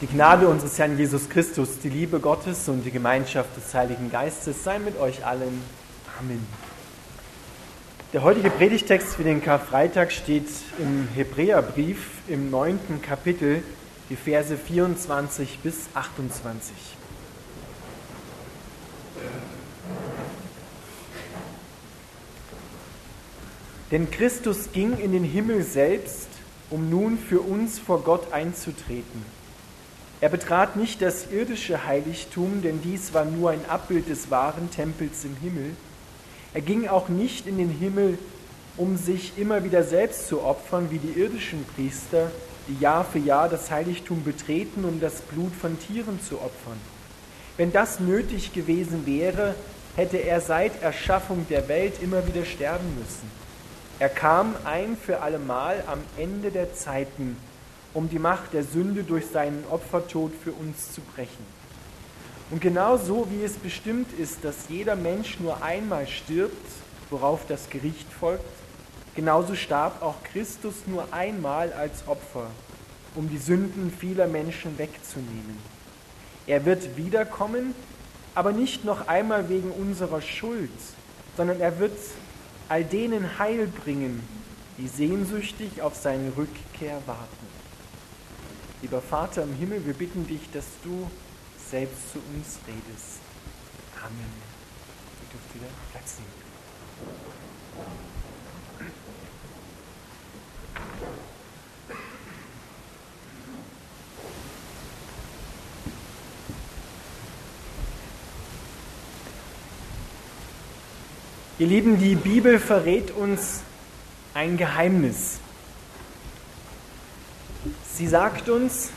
Die Gnade unseres Herrn Jesus Christus, die Liebe Gottes und die Gemeinschaft des Heiligen Geistes sei mit euch allen. Amen. Der heutige Predigtext für den Karfreitag steht im Hebräerbrief im neunten Kapitel, die Verse 24 bis 28. Denn Christus ging in den Himmel selbst, um nun für uns vor Gott einzutreten er betrat nicht das irdische Heiligtum, denn dies war nur ein Abbild des wahren Tempels im Himmel. Er ging auch nicht in den Himmel, um sich immer wieder selbst zu opfern, wie die irdischen Priester, die Jahr für Jahr das Heiligtum betreten, um das Blut von Tieren zu opfern. Wenn das nötig gewesen wäre, hätte er seit Erschaffung der Welt immer wieder sterben müssen. Er kam ein für allemal am Ende der Zeiten um die Macht der Sünde durch seinen Opfertod für uns zu brechen. Und genau so wie es bestimmt ist, dass jeder Mensch nur einmal stirbt, worauf das Gericht folgt, genauso starb auch Christus nur einmal als Opfer, um die Sünden vieler Menschen wegzunehmen. Er wird wiederkommen, aber nicht noch einmal wegen unserer Schuld, sondern er wird all denen Heil bringen, die sehnsüchtig auf seine Rückkehr warten. Lieber Vater im Himmel, wir bitten dich, dass du selbst zu uns redest. Amen. Ihr dürft wieder Platz nehmen. Ihr Lieben, die Bibel verrät uns ein Geheimnis. Sie sagt uns,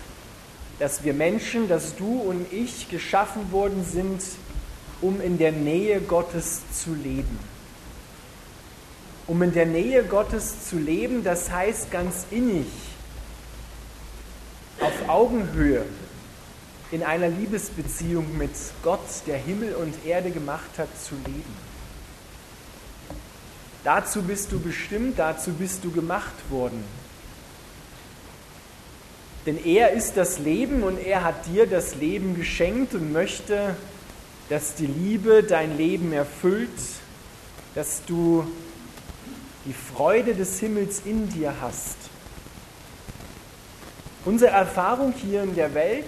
dass wir Menschen, dass du und ich geschaffen worden sind, um in der Nähe Gottes zu leben. Um in der Nähe Gottes zu leben, das heißt ganz innig, auf Augenhöhe, in einer Liebesbeziehung mit Gott, der Himmel und Erde gemacht hat, zu leben. Dazu bist du bestimmt, dazu bist du gemacht worden. Denn er ist das Leben und er hat dir das Leben geschenkt und möchte, dass die Liebe dein Leben erfüllt, dass du die Freude des Himmels in dir hast. Unsere Erfahrung hier in der Welt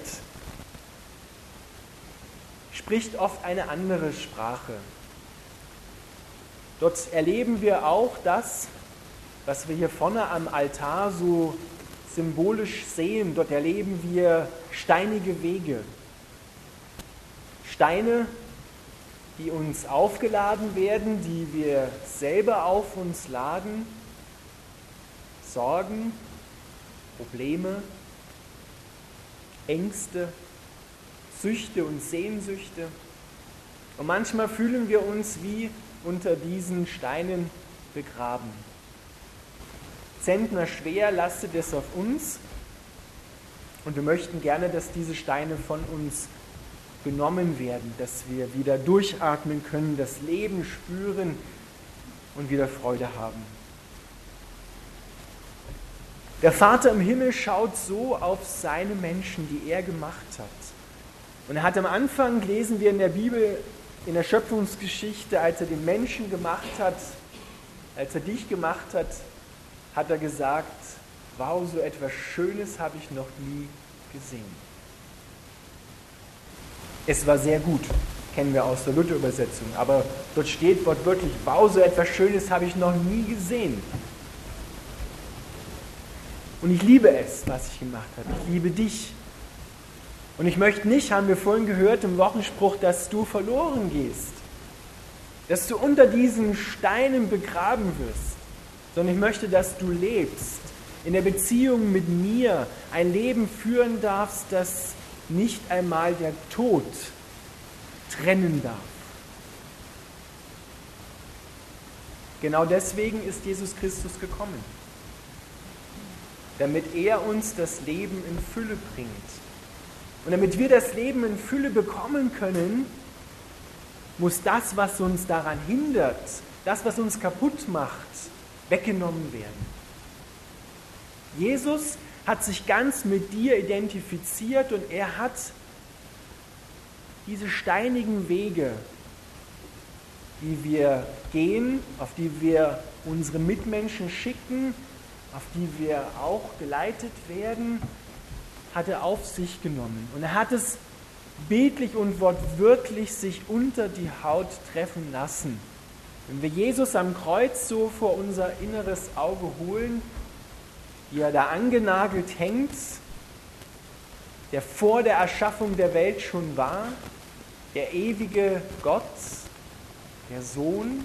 spricht oft eine andere Sprache. Dort erleben wir auch das, was wir hier vorne am Altar so symbolisch sehen. Dort erleben wir steinige Wege. Steine, die uns aufgeladen werden, die wir selber auf uns laden. Sorgen, Probleme, Ängste, Süchte und Sehnsüchte. Und manchmal fühlen wir uns wie unter diesen Steinen begraben. Zentner schwer lastet es auf uns. Und wir möchten gerne, dass diese Steine von uns genommen werden, dass wir wieder durchatmen können, das Leben spüren und wieder Freude haben. Der Vater im Himmel schaut so auf seine Menschen, die er gemacht hat. Und er hat am Anfang, lesen wir in der Bibel, in der Schöpfungsgeschichte, als er den Menschen gemacht hat, als er dich gemacht hat, hat er gesagt, wow, so etwas Schönes habe ich noch nie gesehen. Es war sehr gut, kennen wir aus der Luther-Übersetzung, aber dort steht wortwörtlich, wow, so etwas Schönes habe ich noch nie gesehen. Und ich liebe es, was ich gemacht habe. Ich liebe dich. Und ich möchte nicht, haben wir vorhin gehört im Wochenspruch, dass du verloren gehst. Dass du unter diesen Steinen begraben wirst sondern ich möchte, dass du lebst, in der Beziehung mit mir ein Leben führen darfst, das nicht einmal der Tod trennen darf. Genau deswegen ist Jesus Christus gekommen, damit er uns das Leben in Fülle bringt. Und damit wir das Leben in Fülle bekommen können, muss das, was uns daran hindert, das, was uns kaputt macht, weggenommen werden. Jesus hat sich ganz mit dir identifiziert und er hat diese steinigen Wege, die wir gehen, auf die wir unsere Mitmenschen schicken, auf die wir auch geleitet werden, hat er auf sich genommen. Und er hat es bildlich und wortwörtlich sich unter die Haut treffen lassen. Wenn wir Jesus am Kreuz so vor unser inneres Auge holen, wie er da angenagelt hängt, der vor der Erschaffung der Welt schon war, der ewige Gott, der Sohn,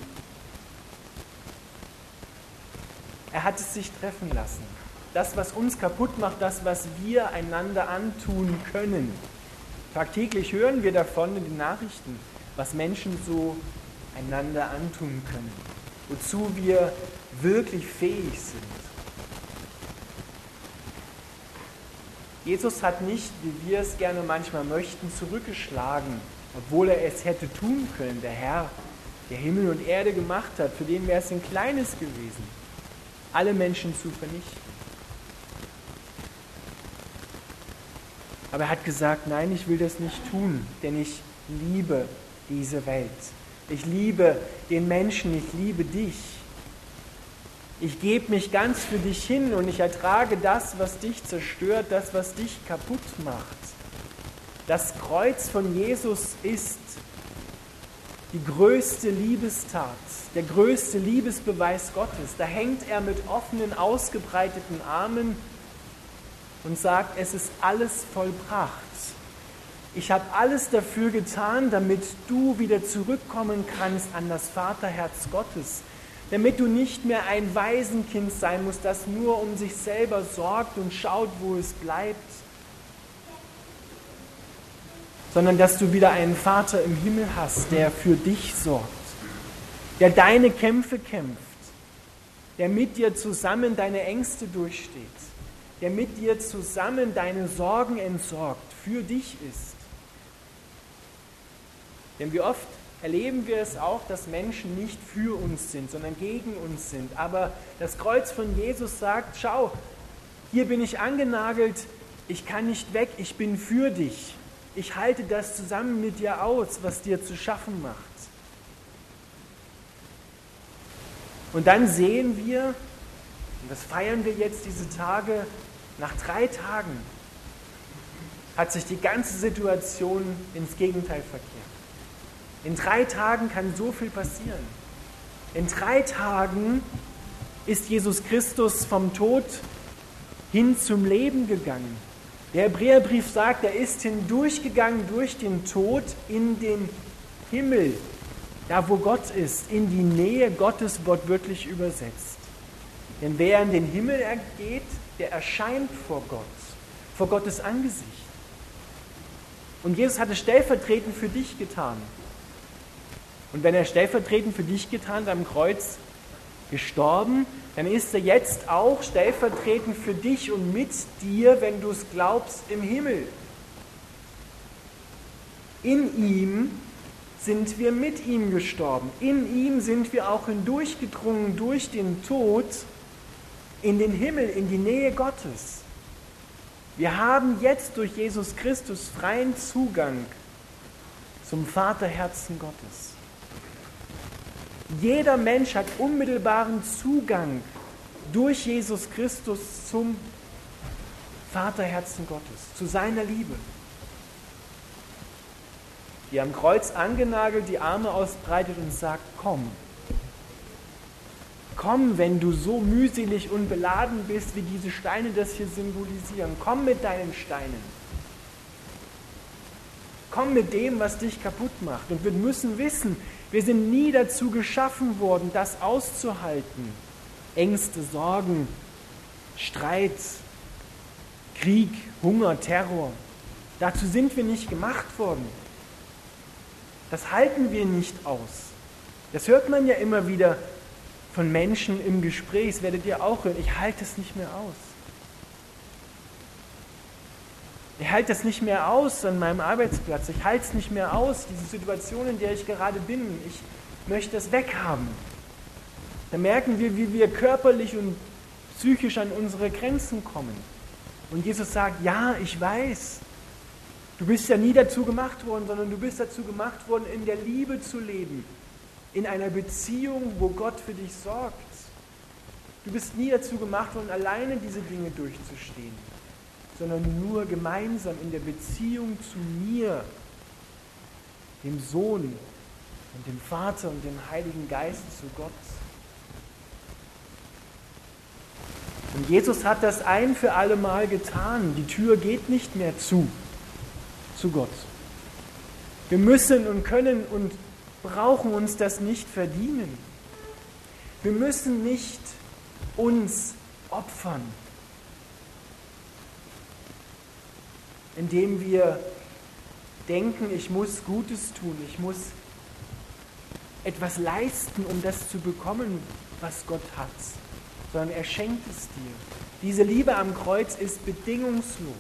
er hat es sich treffen lassen. Das, was uns kaputt macht, das, was wir einander antun können. Tagtäglich hören wir davon in den Nachrichten, was Menschen so einander antun können, wozu wir wirklich fähig sind. Jesus hat nicht, wie wir es gerne manchmal möchten, zurückgeschlagen, obwohl er es hätte tun können. Der Herr, der Himmel und Erde gemacht hat, für den wäre es ein kleines gewesen, alle Menschen zu vernichten. Aber er hat gesagt, nein, ich will das nicht tun, denn ich liebe diese Welt. Ich liebe den Menschen, ich liebe dich. Ich gebe mich ganz für dich hin und ich ertrage das, was dich zerstört, das, was dich kaputt macht. Das Kreuz von Jesus ist die größte Liebestat, der größte Liebesbeweis Gottes. Da hängt er mit offenen, ausgebreiteten Armen und sagt, es ist alles vollbracht. Ich habe alles dafür getan, damit du wieder zurückkommen kannst an das Vaterherz Gottes, damit du nicht mehr ein Waisenkind sein musst, das nur um sich selber sorgt und schaut, wo es bleibt, sondern dass du wieder einen Vater im Himmel hast, der für dich sorgt, der deine Kämpfe kämpft, der mit dir zusammen deine Ängste durchsteht, der mit dir zusammen deine Sorgen entsorgt, für dich ist. Denn wie oft erleben wir es auch, dass Menschen nicht für uns sind, sondern gegen uns sind. Aber das Kreuz von Jesus sagt, schau, hier bin ich angenagelt, ich kann nicht weg, ich bin für dich. Ich halte das zusammen mit dir aus, was dir zu schaffen macht. Und dann sehen wir, und das feiern wir jetzt diese Tage, nach drei Tagen hat sich die ganze Situation ins Gegenteil verkehrt. In drei Tagen kann so viel passieren. In drei Tagen ist Jesus Christus vom Tod hin zum Leben gegangen. Der Hebräerbrief sagt, er ist hindurchgegangen durch den Tod in den Himmel, da wo Gott ist, in die Nähe Gottes wortwörtlich übersetzt. Denn wer in den Himmel geht, der erscheint vor Gott, vor Gottes Angesicht. Und Jesus hat es stellvertretend für dich getan. Und wenn er stellvertretend für dich getan hat, am Kreuz gestorben, dann ist er jetzt auch stellvertretend für dich und mit dir, wenn du es glaubst, im Himmel. In ihm sind wir mit ihm gestorben. In ihm sind wir auch hindurchgedrungen durch den Tod in den Himmel, in die Nähe Gottes. Wir haben jetzt durch Jesus Christus freien Zugang zum Vaterherzen Gottes. Jeder Mensch hat unmittelbaren Zugang durch Jesus Christus zum Vaterherzen Gottes, zu seiner Liebe. Die am Kreuz angenagelt die Arme ausbreitet und sagt, komm. Komm, wenn du so mühselig und beladen bist, wie diese Steine das hier symbolisieren. Komm mit deinen Steinen. Komm mit dem, was dich kaputt macht. Und wir müssen wissen, wir sind nie dazu geschaffen worden, das auszuhalten. Ängste, Sorgen, Streit, Krieg, Hunger, Terror. Dazu sind wir nicht gemacht worden. Das halten wir nicht aus. Das hört man ja immer wieder von Menschen im Gespräch, das werdet ihr auch hören. Ich halte es nicht mehr aus. Ich halte es nicht mehr aus an meinem Arbeitsplatz. Ich halte es nicht mehr aus, diese Situation, in der ich gerade bin. Ich möchte es weghaben. Da merken wir, wie wir körperlich und psychisch an unsere Grenzen kommen. Und Jesus sagt, ja, ich weiß, du bist ja nie dazu gemacht worden, sondern du bist dazu gemacht worden, in der Liebe zu leben, in einer Beziehung, wo Gott für dich sorgt. Du bist nie dazu gemacht worden, alleine diese Dinge durchzustehen, sondern nur gemeinsam in der Beziehung zu mir, dem Sohn und dem Vater und dem Heiligen Geist zu Gott. Und Jesus hat das ein für alle Mal getan. Die Tür geht nicht mehr zu, zu Gott. Wir müssen und können und brauchen uns das nicht verdienen. Wir müssen nicht uns opfern, indem wir denken, ich muss Gutes tun, ich muss etwas leisten, um das zu bekommen, was Gott hat sondern er schenkt es dir. Diese Liebe am Kreuz ist bedingungslos.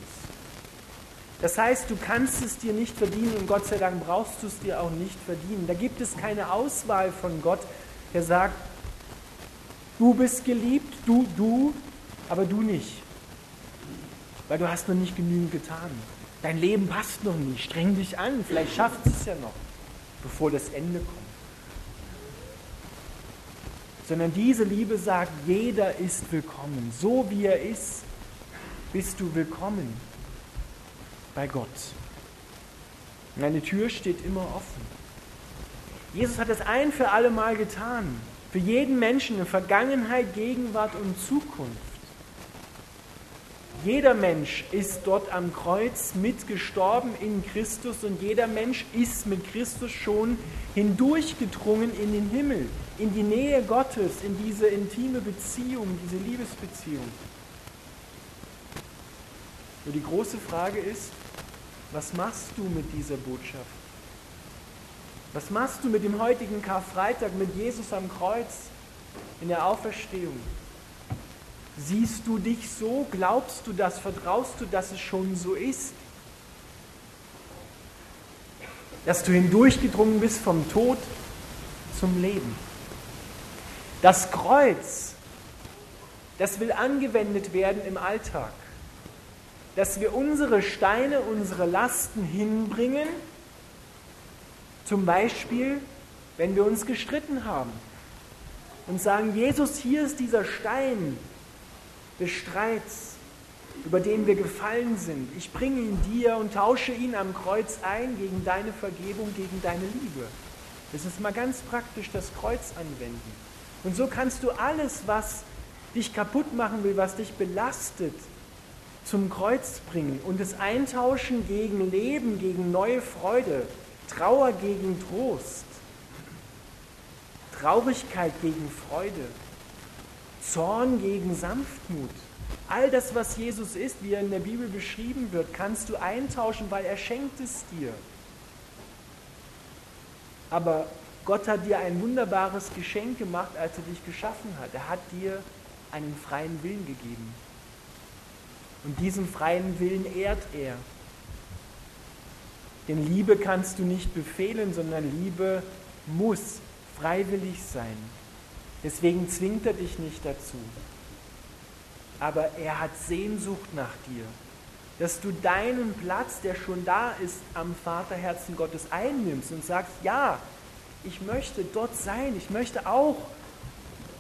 Das heißt, du kannst es dir nicht verdienen und Gott sei Dank brauchst du es dir auch nicht verdienen. Da gibt es keine Auswahl von Gott, der sagt, du bist geliebt, du, du, aber du nicht. Weil du hast noch nicht genügend getan. Dein Leben passt noch nicht. Streng dich an, vielleicht schafft es ja noch, bevor das Ende kommt sondern diese Liebe sagt, jeder ist willkommen. So wie er ist, bist du willkommen bei Gott. Und eine Tür steht immer offen. Jesus hat es ein für alle Mal getan. Für jeden Menschen in Vergangenheit, Gegenwart und Zukunft. Jeder Mensch ist dort am Kreuz mitgestorben in Christus und jeder Mensch ist mit Christus schon hindurchgedrungen in den Himmel, in die Nähe Gottes, in diese intime Beziehung, diese Liebesbeziehung. Nur die große Frage ist, was machst du mit dieser Botschaft? Was machst du mit dem heutigen Karfreitag, mit Jesus am Kreuz, in der Auferstehung? Siehst du dich so? Glaubst du das? Vertraust du, dass es schon so ist? Dass du hindurchgedrungen bist vom Tod zum Leben. Das Kreuz, das will angewendet werden im Alltag. Dass wir unsere Steine, unsere Lasten hinbringen, zum Beispiel, wenn wir uns gestritten haben und sagen, Jesus, hier ist dieser Stein, des Streits, über den wir gefallen sind. Ich bringe ihn dir und tausche ihn am Kreuz ein gegen deine Vergebung, gegen deine Liebe. Das ist mal ganz praktisch das Kreuz anwenden. Und so kannst du alles, was dich kaputt machen will, was dich belastet, zum Kreuz bringen und es eintauschen gegen Leben, gegen neue Freude, Trauer gegen Trost, Traurigkeit gegen Freude, Zorn gegen Sanftmut. All das, was Jesus ist, wie er in der Bibel beschrieben wird, kannst du eintauschen, weil er schenkt es dir. Aber Gott hat dir ein wunderbares Geschenk gemacht, als er dich geschaffen hat. Er hat dir einen freien Willen gegeben. Und diesen freien Willen ehrt er. Denn Liebe kannst du nicht befehlen, sondern Liebe muss freiwillig sein. Deswegen zwingt er dich nicht dazu. Aber er hat Sehnsucht nach dir, dass du deinen Platz, der schon da ist, am Vaterherzen Gottes einnimmst und sagst, ja, ich möchte dort sein, ich möchte auch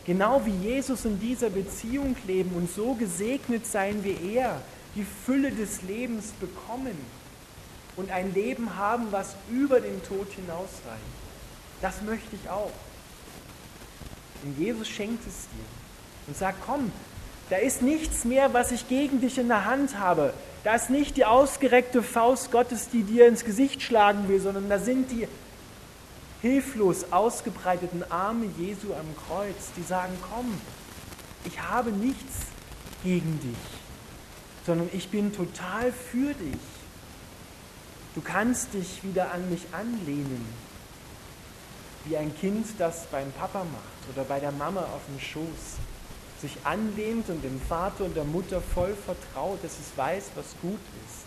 genau wie Jesus in dieser Beziehung leben und so gesegnet sein wie er, die Fülle des Lebens bekommen und ein Leben haben, was über den Tod hinausreicht. Das möchte ich auch. Und Jesus schenkt es dir und sagt, komm, da ist nichts mehr, was ich gegen dich in der Hand habe. Da ist nicht die ausgereckte Faust Gottes, die dir ins Gesicht schlagen will, sondern da sind die hilflos ausgebreiteten Arme Jesu am Kreuz, die sagen, komm, ich habe nichts gegen dich, sondern ich bin total für dich. Du kannst dich wieder an mich anlehnen wie ein Kind das beim Papa macht oder bei der Mama auf dem Schoß, sich anlehnt und dem Vater und der Mutter voll vertraut, dass es weiß, was gut ist.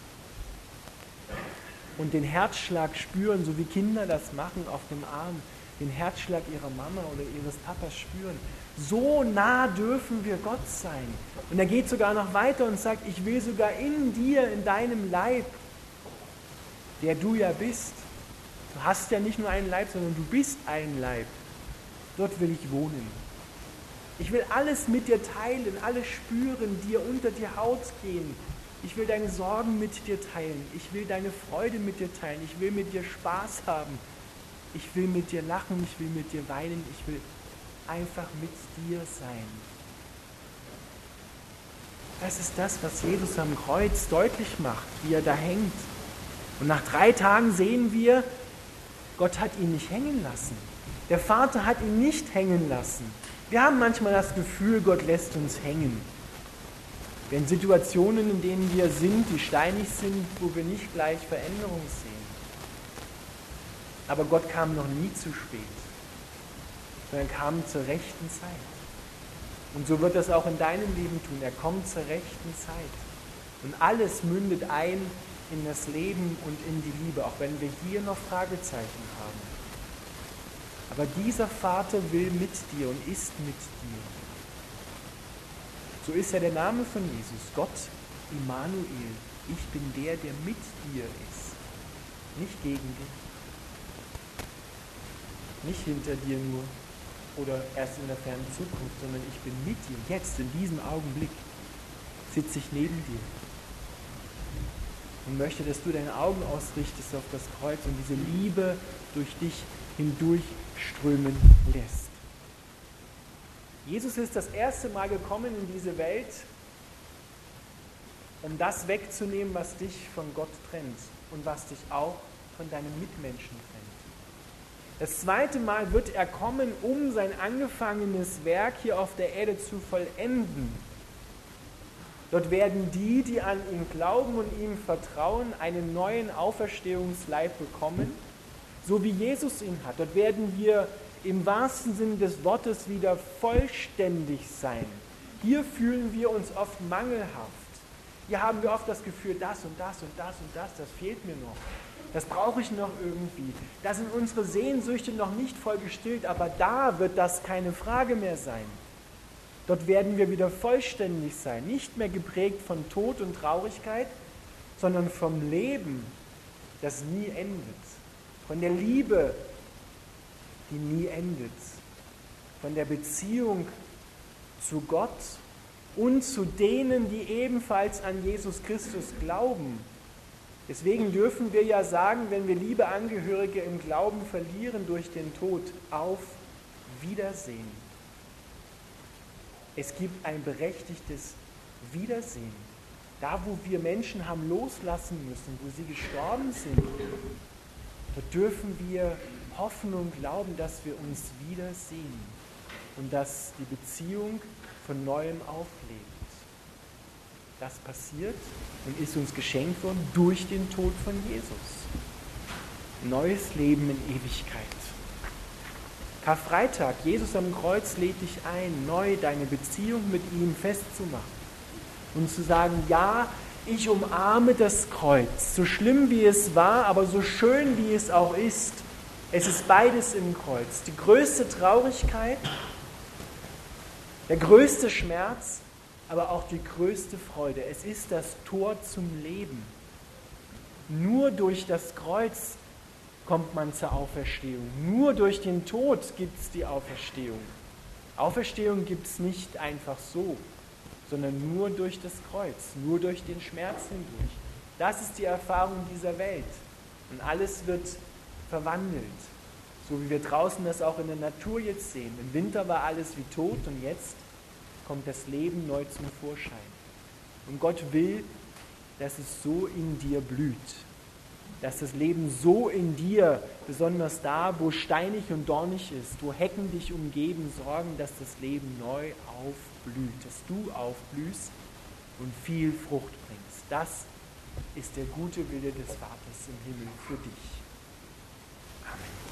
Und den Herzschlag spüren, so wie Kinder das machen auf dem Arm. den Herzschlag ihrer Mama oder ihres Papas spüren. So nah dürfen wir Gott sein. Und er geht sogar noch weiter und sagt, ich will sogar in dir, in deinem Leib, der du ja bist. Du hast ja nicht nur einen Leib, sondern du bist ein Leib. Dort will ich wohnen. Ich will alles mit dir teilen, alles spüren, dir unter die Haut gehen. Ich will deine Sorgen mit dir teilen. Ich will deine Freude mit dir teilen. Ich will mit dir Spaß haben. Ich will mit dir lachen. Ich will mit dir weinen. Ich will einfach mit dir sein. Das ist das, was Jesus am Kreuz deutlich macht, wie er da hängt. Und nach drei Tagen sehen wir, Gott hat ihn nicht hängen lassen. Der Vater hat ihn nicht hängen lassen. Wir haben manchmal das Gefühl, Gott lässt uns hängen. Wenn Situationen, in denen wir sind, die steinig sind, wo wir nicht gleich Veränderung sehen. Aber Gott kam noch nie zu spät, sondern kam zur rechten Zeit. Und so wird das auch in deinem Leben tun. Er kommt zur rechten Zeit. Und alles mündet ein in das Leben und in die Liebe, auch wenn wir hier noch Fragezeichen haben. Aber dieser Vater will mit dir und ist mit dir. So ist ja der Name von Jesus, Gott Immanuel. Ich bin der, der mit dir ist, nicht gegen dich, nicht hinter dir nur oder erst in der fernen Zukunft, sondern ich bin mit dir. Jetzt, in diesem Augenblick, sitze ich neben dir und möchte, dass du deine Augen ausrichtest auf das Kreuz und diese Liebe durch dich hindurchströmen lässt. Jesus ist das erste Mal gekommen in diese Welt, um das wegzunehmen, was dich von Gott trennt und was dich auch von deinen Mitmenschen trennt. Das zweite Mal wird er kommen, um sein angefangenes Werk hier auf der Erde zu vollenden. Dort werden die, die an ihn glauben und ihm vertrauen, einen neuen Auferstehungsleib bekommen, so wie Jesus ihn hat. Dort werden wir im wahrsten Sinne des Wortes wieder vollständig sein. Hier fühlen wir uns oft mangelhaft. Hier haben wir oft das Gefühl, das und das und das und das, das fehlt mir noch. Das brauche ich noch irgendwie. Da sind unsere Sehnsüchte noch nicht voll gestillt, aber da wird das keine Frage mehr sein. Dort werden wir wieder vollständig sein, nicht mehr geprägt von Tod und Traurigkeit, sondern vom Leben, das nie endet, von der Liebe, die nie endet. Von der Beziehung zu Gott und zu denen, die ebenfalls an Jesus Christus glauben. Deswegen dürfen wir ja sagen, wenn wir liebe Angehörige im Glauben verlieren durch den Tod, auf Wiedersehen. Es gibt ein berechtigtes Wiedersehen. Da, wo wir Menschen haben loslassen müssen, wo sie gestorben sind, da dürfen wir hoffen und glauben, dass wir uns wiedersehen und dass die Beziehung von neuem auflebt. Das passiert und ist uns geschenkt worden durch den Tod von Jesus. Neues Leben in Ewigkeit. Karfreitag, Jesus am Kreuz lädt dich ein, neu deine Beziehung mit ihm festzumachen und zu sagen, ja, ich umarme das Kreuz, so schlimm wie es war, aber so schön wie es auch ist. Es ist beides im Kreuz. Die größte Traurigkeit, der größte Schmerz, aber auch die größte Freude. Es ist das Tor zum Leben. Nur durch das Kreuz kommt man zur Auferstehung. Nur durch den Tod gibt es die Auferstehung. Auferstehung gibt es nicht einfach so, sondern nur durch das Kreuz, nur durch den Schmerz hindurch. Das ist die Erfahrung dieser Welt. Und alles wird verwandelt. So wie wir draußen das auch in der Natur jetzt sehen. Im Winter war alles wie tot und jetzt kommt das Leben neu zum Vorschein. Und Gott will, dass es so in dir blüht. Dass das Leben so in dir, besonders da, wo steinig und dornig ist, wo Hecken dich umgeben, sorgen, dass das Leben neu aufblüht. Dass du aufblühst und viel Frucht bringst. Das ist der gute Wille des Vaters im Himmel für dich. Amen.